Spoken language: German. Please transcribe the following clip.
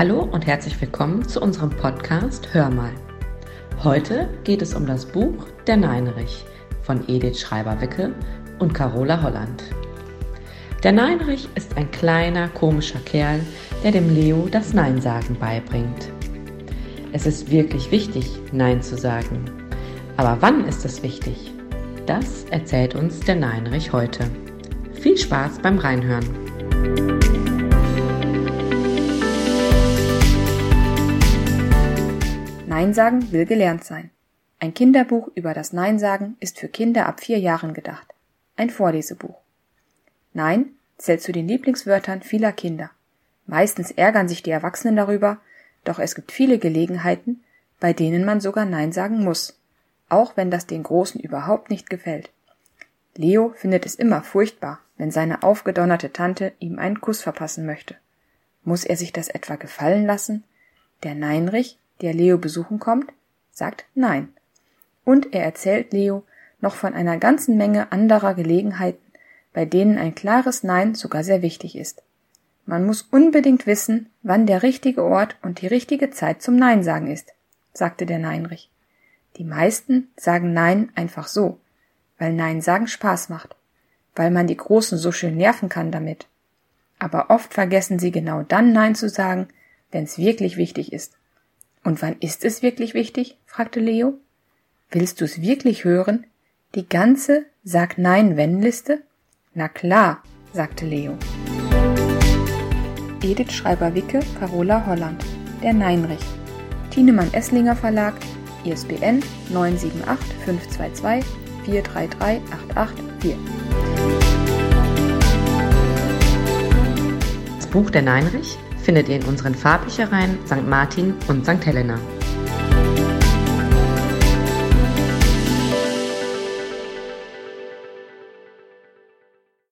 Hallo und herzlich willkommen zu unserem Podcast Hör mal. Heute geht es um das Buch Der Neinrich von Edith Schreiber-Wicke und Carola Holland. Der Neinrich ist ein kleiner, komischer Kerl, der dem Leo das Nein-Sagen beibringt. Es ist wirklich wichtig, Nein zu sagen. Aber wann ist es wichtig? Das erzählt uns der Neinrich heute. Viel Spaß beim Reinhören. Nein sagen will gelernt sein. Ein Kinderbuch über das Nein sagen ist für Kinder ab vier Jahren gedacht. Ein Vorlesebuch. Nein zählt zu den Lieblingswörtern vieler Kinder. Meistens ärgern sich die Erwachsenen darüber, doch es gibt viele Gelegenheiten, bei denen man sogar Nein sagen muss, auch wenn das den Großen überhaupt nicht gefällt. Leo findet es immer furchtbar, wenn seine aufgedonnerte Tante ihm einen Kuss verpassen möchte. Muss er sich das etwa gefallen lassen? Der Neinrich der Leo besuchen kommt, sagt Nein. Und er erzählt Leo noch von einer ganzen Menge anderer Gelegenheiten, bei denen ein klares Nein sogar sehr wichtig ist. Man muss unbedingt wissen, wann der richtige Ort und die richtige Zeit zum Nein sagen ist, sagte der Neinrich. Die meisten sagen Nein einfach so, weil Nein sagen Spaß macht, weil man die Großen so schön nerven kann damit. Aber oft vergessen sie genau dann Nein zu sagen, wenn es wirklich wichtig ist. Und wann ist es wirklich wichtig? fragte Leo. Willst du es wirklich hören? Die ganze Sag Nein wenn Liste? Na klar, sagte Leo. Edith Schreiber-Wicke, Carola Holland. Der Neinrich. Tienemann Esslinger Verlag, ISBN 978 522 433 884. Das Buch Der Neinrich findet ihr in unseren Farbbüchereien St. Martin und St. Helena.